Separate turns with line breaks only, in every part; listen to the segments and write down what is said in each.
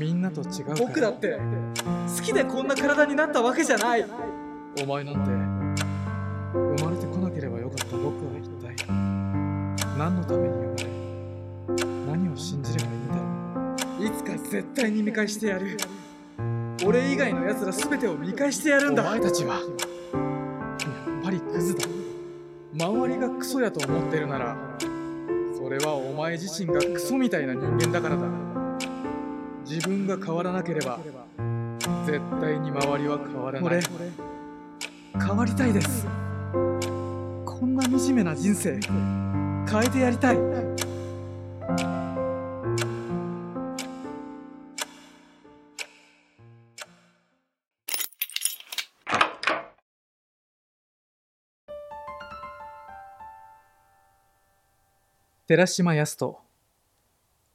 みんなと違う
僕だって好きでこんな体になったわけじゃない。
お前なんて生まれてこなければよかった僕は一体。何のために生まれ何を信じればいいんだろう。
いつか絶対に見返してやる。俺以外の奴ら全てを見返してやるんだ。
お前たちはやっぱりクズだ。
周りがクソやと思ってるならそれはお前自身がクソみたいな人間だからだ自分が変わらなければ絶対に周りは変わらない。
俺
変わりたいです。こんな惨めな人生変えてやりたい。寺島康人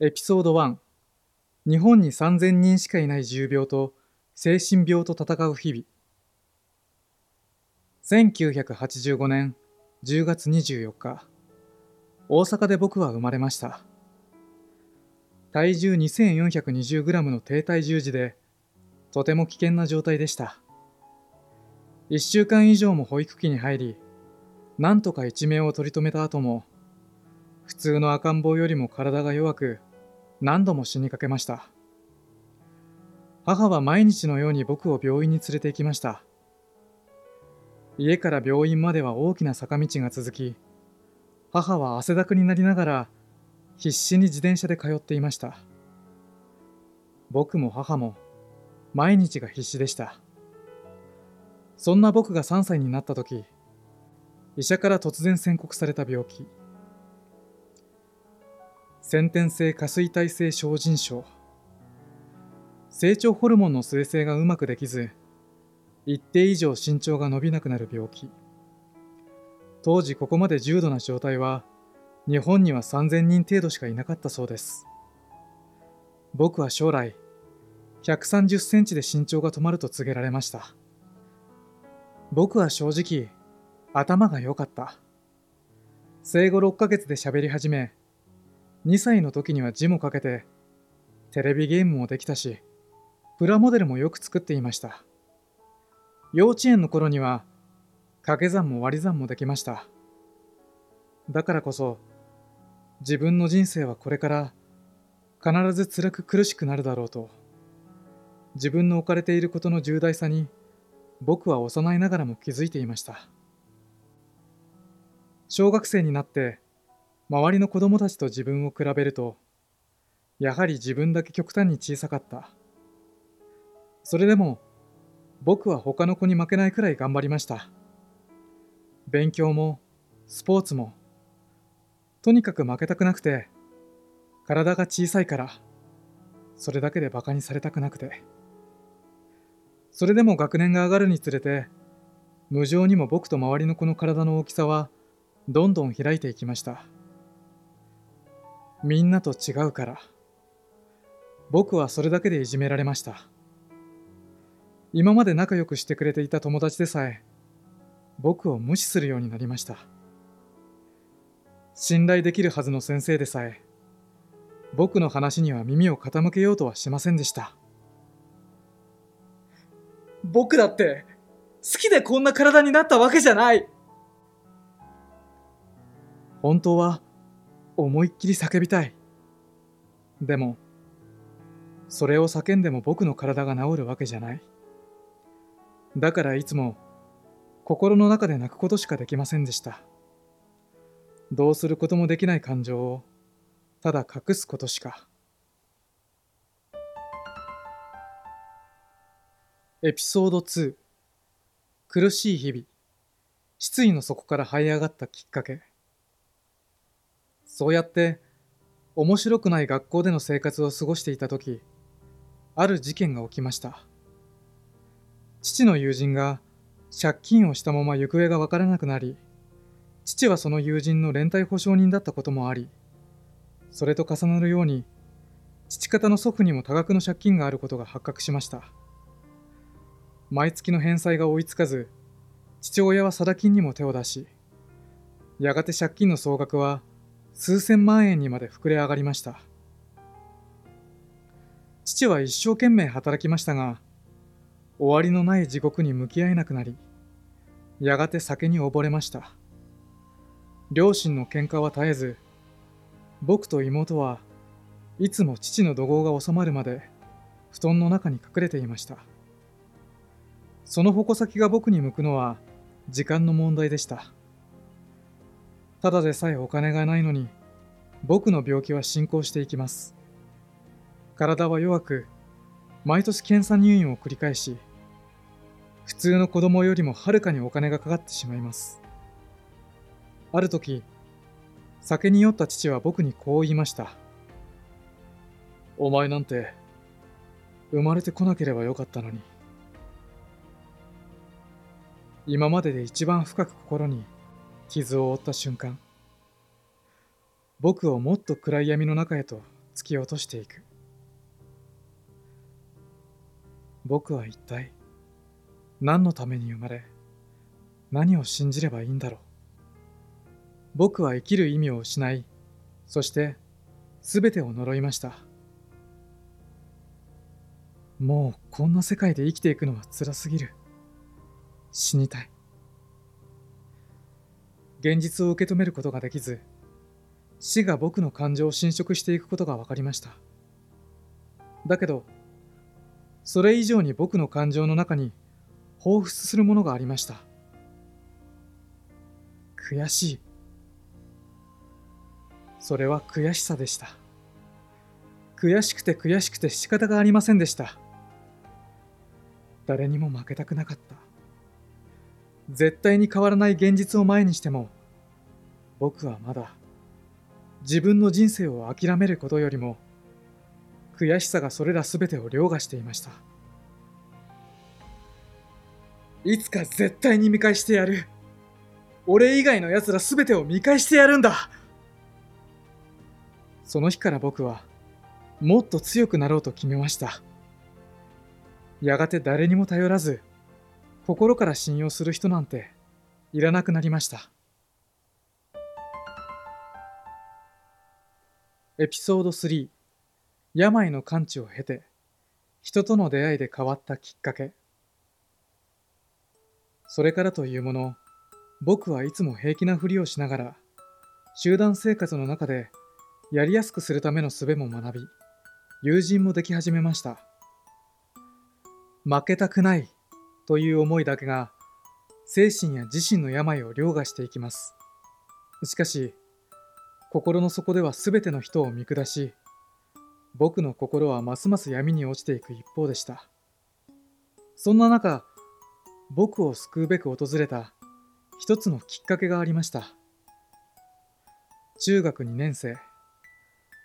エピソード1日本に3000人しかいない重病と精神病と戦う日々。1985年10月24日大阪で僕は生まれました。体重 2420g の低体重児でとても危険な状態でした。1週間以上も保育器に入りなんとか一命を取り留めた後も普通の赤ん坊よりも体が弱く何度も死にかけました。母は毎日のように僕を病院に連れて行きました。家から病院までは大きな坂道が続き母は汗だくになりながら必死に自転車で通っていました。僕も母も毎日が必死でした。そんな僕が3歳になった時医者から突然宣告された病気。先天性下垂体性症腎症。成長ホルモンの生成がうまくできず一定以上身長が伸びなくなる病気。当時ここまで重度な状態は日本には3000人程度しかいなかったそうです。僕は将来130センチで身長が止まると告げられました。僕は正直頭が良かった。生後6ヶ月で喋り始め2歳の時には字も書けてテレビゲームもできたしプラモデルもよく作っていました。幼稚園の頃には掛け算も割り算もできました。だからこそ自分の人生はこれから必ず辛く苦しくなるだろうと自分の置かれていることの重大さに僕は幼いながらも気づいていました。小学生になって周りの子供たちと自分を比べるとやはり自分だけ極端に小さかった。それでも僕は他の子に負けないくらい頑張りました。勉強もスポーツもとにかく負けたくなくて体が小さいからそれだけでバカにされたくなくて。それでも学年が上がるにつれて無情にも僕と周りの子の体の大きさはどんどん開いていきました。みんなと違うから。僕はそれだけでいじめられました。今まで仲良くしてくれていた友達でさえ僕を無視するようになりました。信頼できるはずの先生でさえ僕の話には耳を傾けようとはしませんでした。僕だって好きでこんな体になったわけじゃない。本当は思いっきり叫びたい。でもそれを叫んでも僕の体が治るわけじゃない。だからいつも心の中で泣くことしかできませんでした。どうすることもできない感情をただ隠すことしか。エピソード2苦しい日々。失意の底から這い上がったきっかけ。そうやって面白くない学校での生活を過ごしていた時ある事件が起きました。父の友人が借金をしたまま行方がわからなくなり父はその友人の連帯保証人だったこともありそれと重なるように父方の祖父にも多額の借金があることが発覚しました。毎月の返済が追いつかず父親は貞金にも手を出しやがて借金の総額は数千万円にまで膨れ上がりました父は一生懸命働きましたが、終わりのない地獄に向き合えなくなり、やがて酒に溺れました。両親の喧嘩は絶えず、僕と妹はいつも父の怒号が収まるまで布団の中に隠れていました。その矛先が僕に向くのは時間の問題でした。ただでさえお金がないのに、僕の病気は進行していきます。体は弱く、毎年検査入院を繰り返し、普通の子供よりもはるかにお金がかかってしまいます。ある時、酒に酔った父は僕にこう言いました。
お前なんて、生まれてこなければよかったのに。
今までで一番深く心に傷を負った瞬間、僕をもっと暗い闇の中へと突き落としていく。僕は一体何のために生まれ、何を信じればいいんだろう。僕は生きる意味を失い、そして全てを呪いました。もうこんな世界で生きていくのは辛すぎる。死にたい。現実を受け止めることができず、死が僕の感情を侵食していくことが分かりました。だけど、それ以上に僕の感情の中に彷彿するものがありました。悔しい。それは悔しさでした。悔しくて悔しくて仕方がありませんでした。誰にも負けたくなかった。絶対に変わらない現実を前にしても、僕はまだ自分の人生を諦めることよりも、悔しさがそれら全てを凌駕していました。いつか絶対に見返してやる。俺以外の奴ら全てを見返してやるんだその日から僕は、もっと強くなろうと決めました。やがて誰にも頼らず、心から信用する人なんていらなくなりました。エピソード3病の完治を経て人との出会いで変わったきっかけ。それからというもの僕はいつも平気なふりをしながら集団生活の中でやりやすくするための術も学び友人もでき始めました。負けたくないという思いだけが精神や自身の病を凌駕していきます。しかし、心の底では全ての人を見下し、僕の心はますます闇に落ちていく一方でした。そんな中、僕を救うべく訪れた一つのきっかけがありました。中学2年生、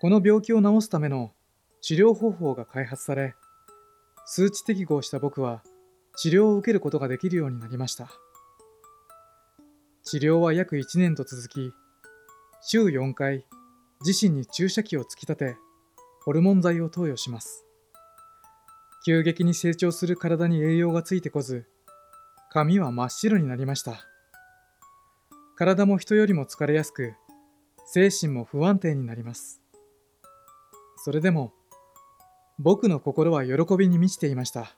この病気を治すための治療方法が開発され、数値適合した僕は治療を受けることができるようになりました。治療は約1年と続き、週4回、自身に注射器を突き立て、ホルモン剤を投与します。急激に成長する体に栄養がついてこず、髪は真っ白になりました。体も人よりも疲れやすく、精神も不安定になります。それでも、僕の心は喜びに満ちていました。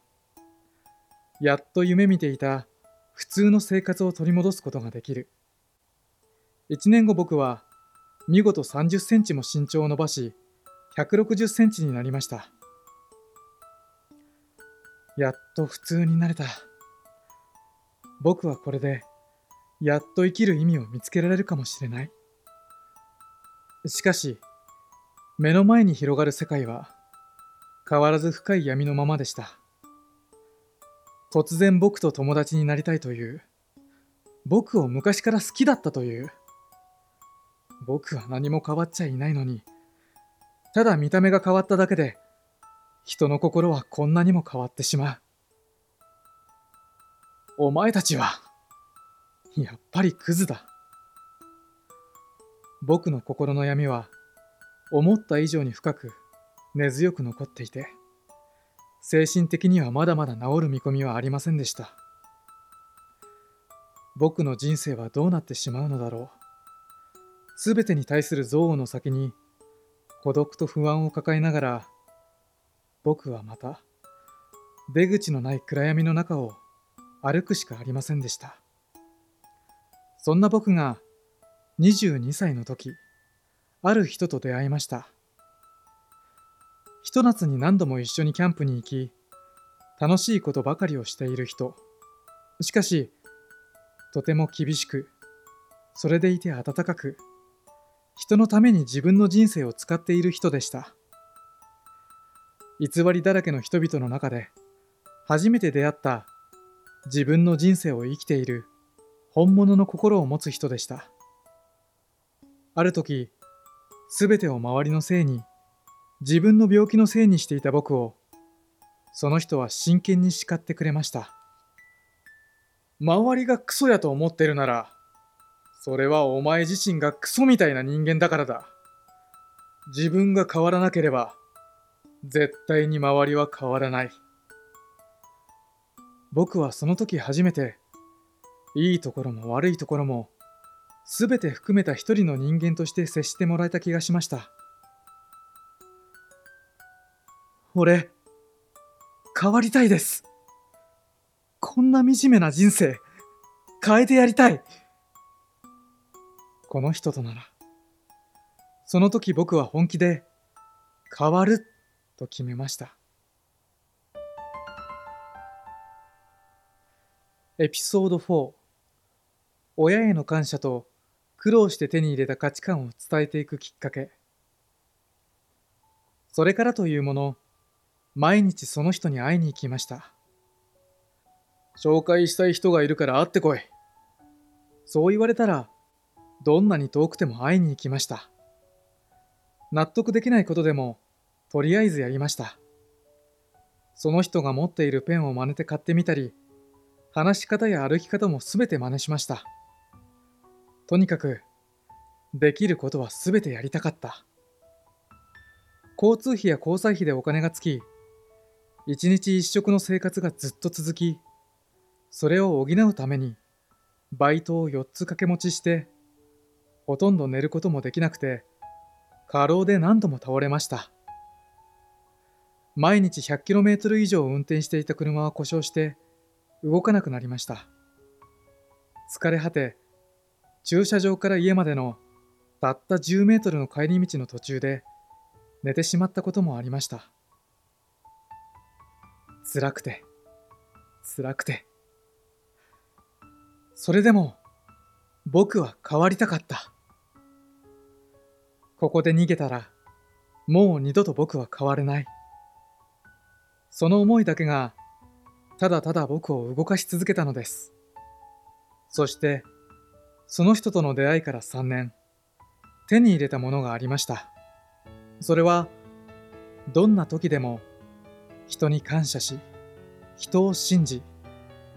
やっと夢見ていた普通の生活を取り戻すことができる。1年後僕は見事30センチも身長を伸ばし、160センチになりました。やっと普通になれた。僕はこれで、やっと生きる意味を見つけられるかもしれない。しかし、目の前に広がる世界は、変わらず深い闇のままでした。突然僕と友達になりたいという、僕を昔から好きだったという、僕は何も変わっちゃいないのに、ただ見た目が変わっただけで、人の心はこんなにも変わってしまう。お前たちは、やっぱりクズだ。僕の心の闇は、思った以上に深く根強く残っていて、精神的にはまだまだ治る見込みはありませんでした。僕の人生はどうなってしまうのだろう。すべてに対する憎悪の先に孤独と不安を抱えながら僕はまた出口のない暗闇の中を歩くしかありませんでしたそんな僕が22歳の時ある人と出会いましたひと夏に何度も一緒にキャンプに行き楽しいことばかりをしている人しかしとても厳しくそれでいて温かく人のために自分の人生を使っている人でした偽りだらけの人々の中で初めて出会った自分の人生を生きている本物の心を持つ人でした。ある時、すべてを周りのせいに、自分の病気のせいにしていた僕を、その人は真剣に叱ってくれました。周りがクソやと思ってるなら、それはお前自身がクソみたいな人間だからだ。自分が変わらなければ、絶対に周りは変わらない。僕はその時初めて、いいところも悪いところも、すべて含めた一人の人間として接してもらえた気がしました。俺、変わりたいです。こんな惨めな人生、変えてやりたい。この人となら、その時僕は本気で、変わると決めました。エピソード4親への感謝と苦労して手に入れた価値観を伝えていくきっかけそれからというもの毎日その人に会いに行きました紹介したい人がいるから会ってこいそう言われたらどんなに遠くても会いに行きました納得できないことでもとりあえずやりましたその人が持っているペンを真似て買ってみたり話し方や歩き方もすべて真似しました。とにかく、できることはすべてやりたかった。交通費や交際費でお金がつき、一日一食の生活がずっと続き、それを補うために、バイトを4つ掛け持ちして、ほとんど寝ることもできなくて、過労で何度も倒れました。毎日 100km 以上運転していた車は故障して、動かなくなりました。疲れ果て、駐車場から家までのたった10メートルの帰り道の途中で寝てしまったこともありました。辛くて、辛くて。それでも僕は変わりたかった。ここで逃げたらもう二度と僕は変われない。その思いだけがただただ僕を動かし続けたのです。そして、その人との出会いから3年、手に入れたものがありました。それは、どんな時でも人に感謝し、人を信じ、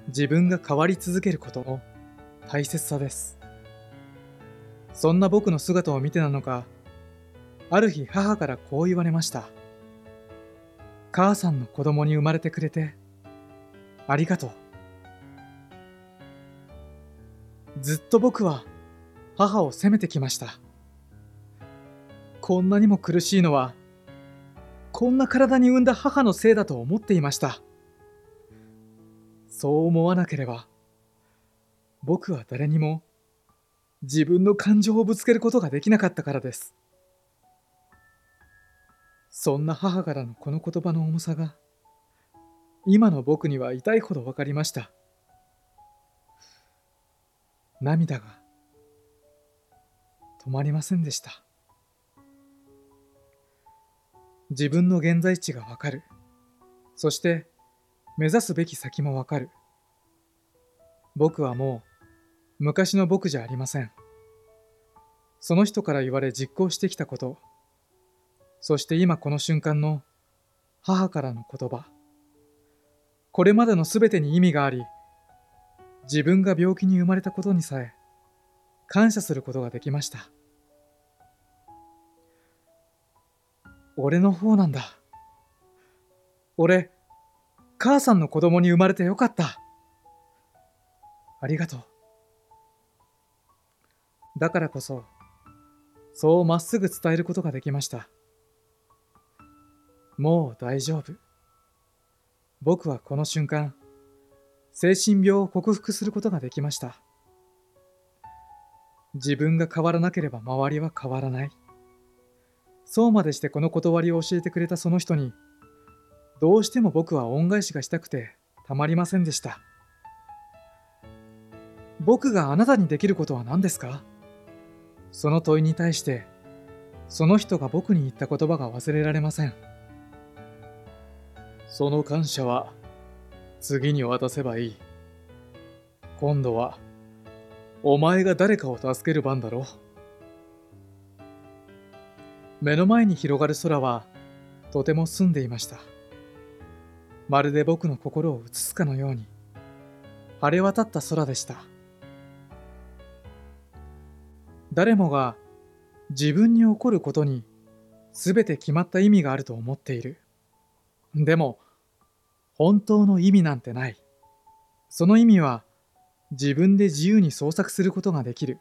自分が変わり続けることの大切さです。そんな僕の姿を見てなのか、ある日母からこう言われました。母さんの子供に生まれてくれてありがとう。ずっと僕は母を責めてきました。こんなにも苦しいのは、こんな体に産んだ母のせいだと思っていました。そう思わなければ、僕は誰にも自分の感情をぶつけることができなかったからです。そんな母からのこの言葉の重さが、今の僕には痛いほど分かりました。涙が止まりませんでした。自分の現在地がわかる。そして目指すべき先もわかる。僕はもう昔の僕じゃありません。その人から言われ実行してきたこと、そして今この瞬間の母からの言葉。これまでの全てに意味があり、自分が病気に生まれたことにさえ感謝することができました。俺の方なんだ。俺、母さんの子供に生まれてよかった。ありがとう。だからこそ、そうまっすぐ伝えることができました。もう大丈夫。僕はこの瞬間、精神病を克服することができました。自分が変わらなければ周りは変わらない。そうまでしてこの断りを教えてくれたその人に、どうしても僕は恩返しがしたくてたまりませんでした。僕があなたにできることは何ですか？その問いに対して、その人が僕に言った言葉が忘れられません。その感謝は次に渡せばいい。今度はお前が誰かを助ける番だろう目の前に広がる空はとても澄んでいました。まるで僕の心を映すかのように晴れ渡った空でした。誰もが自分に起こることに全て決まった意味があると思っている。でも、本当の意味なんてない。その意味は自分で自由に創作することができる。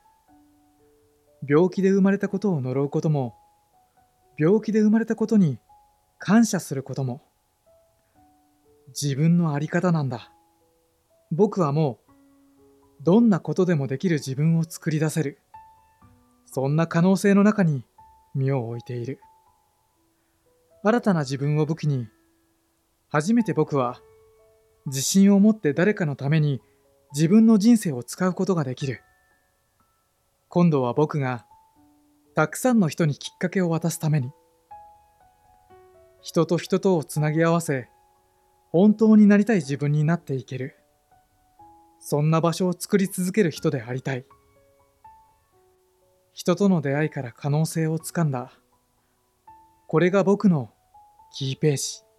病気で生まれたことを呪うことも、病気で生まれたことに感謝することも、自分のあり方なんだ。僕はもう、どんなことでもできる自分を作り出せる。そんな可能性の中に身を置いている。新たな自分を武器に、初めて僕は自信を持って誰かのために自分の人生を使うことができる。今度は僕がたくさんの人にきっかけを渡すために、人と人とをつなぎ合わせ、本当になりたい自分になっていける。そんな場所を作り続ける人でありたい。人との出会いから可能性をつかんだ。これが僕のキーページ。